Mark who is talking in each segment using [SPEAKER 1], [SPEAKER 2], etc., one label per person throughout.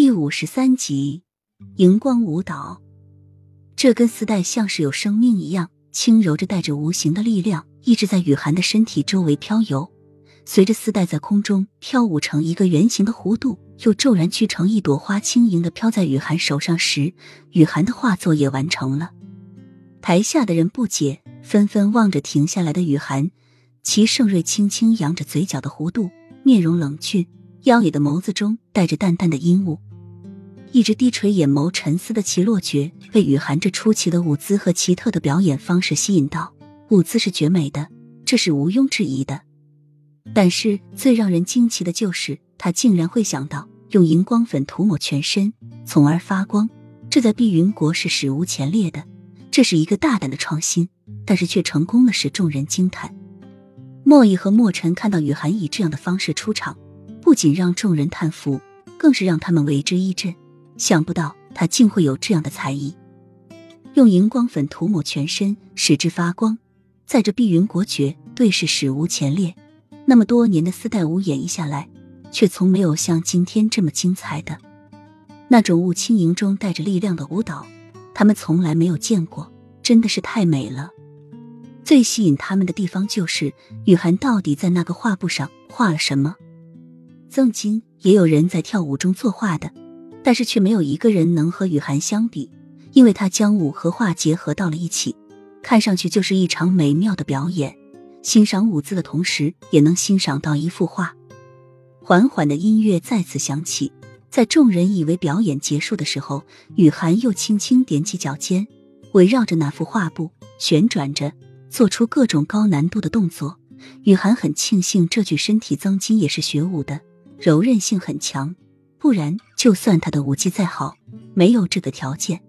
[SPEAKER 1] 第五十三集，荧光舞蹈。这根丝带像是有生命一样，轻柔着带着无形的力量，一直在雨涵的身体周围飘游。随着丝带在空中跳舞成一个圆形的弧度，又骤然聚成一朵花，轻盈的飘在雨涵手上时，雨涵的画作也完成了。台下的人不解，纷纷望着停下来的雨涵。齐盛瑞轻轻扬着嘴角的弧度，面容冷峻，妖冶的眸子中带着淡淡的阴雾。一直低垂眼眸沉思的齐洛觉被雨涵这出奇的舞姿和奇特的表演方式吸引到，舞姿是绝美的，这是毋庸置疑的。但是最让人惊奇的就是他竟然会想到用荧光粉涂抹全身，从而发光。这在碧云国是史无前例的，这是一个大胆的创新，但是却成功了，使众人惊叹。莫弈和莫尘看到雨涵以这样的方式出场，不仅让众人叹服，更是让他们为之一振。想不到他竟会有这样的才艺，用荧光粉涂抹全身，使之发光，在这碧云国绝对是史无前例。那么多年的丝带舞演绎下来，却从没有像今天这么精彩的那种雾轻盈中带着力量的舞蹈，他们从来没有见过，真的是太美了。最吸引他们的地方就是雨涵到底在那个画布上画了什么。曾经也有人在跳舞中作画的。但是却没有一个人能和雨涵相比，因为他将舞和画结合到了一起，看上去就是一场美妙的表演。欣赏舞姿的同时，也能欣赏到一幅画。缓缓的音乐再次响起，在众人以为表演结束的时候，雨涵又轻轻踮起脚尖，围绕着那幅画布旋转着，做出各种高难度的动作。雨涵很庆幸这具身体曾经也是学舞的，柔韧性很强。不然，就算他的舞技再好，没有这个条件，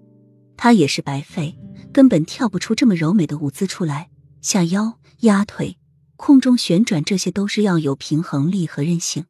[SPEAKER 1] 他也是白费，根本跳不出这么柔美的舞姿出来。下腰、压腿、空中旋转，这些都是要有平衡力和韧性。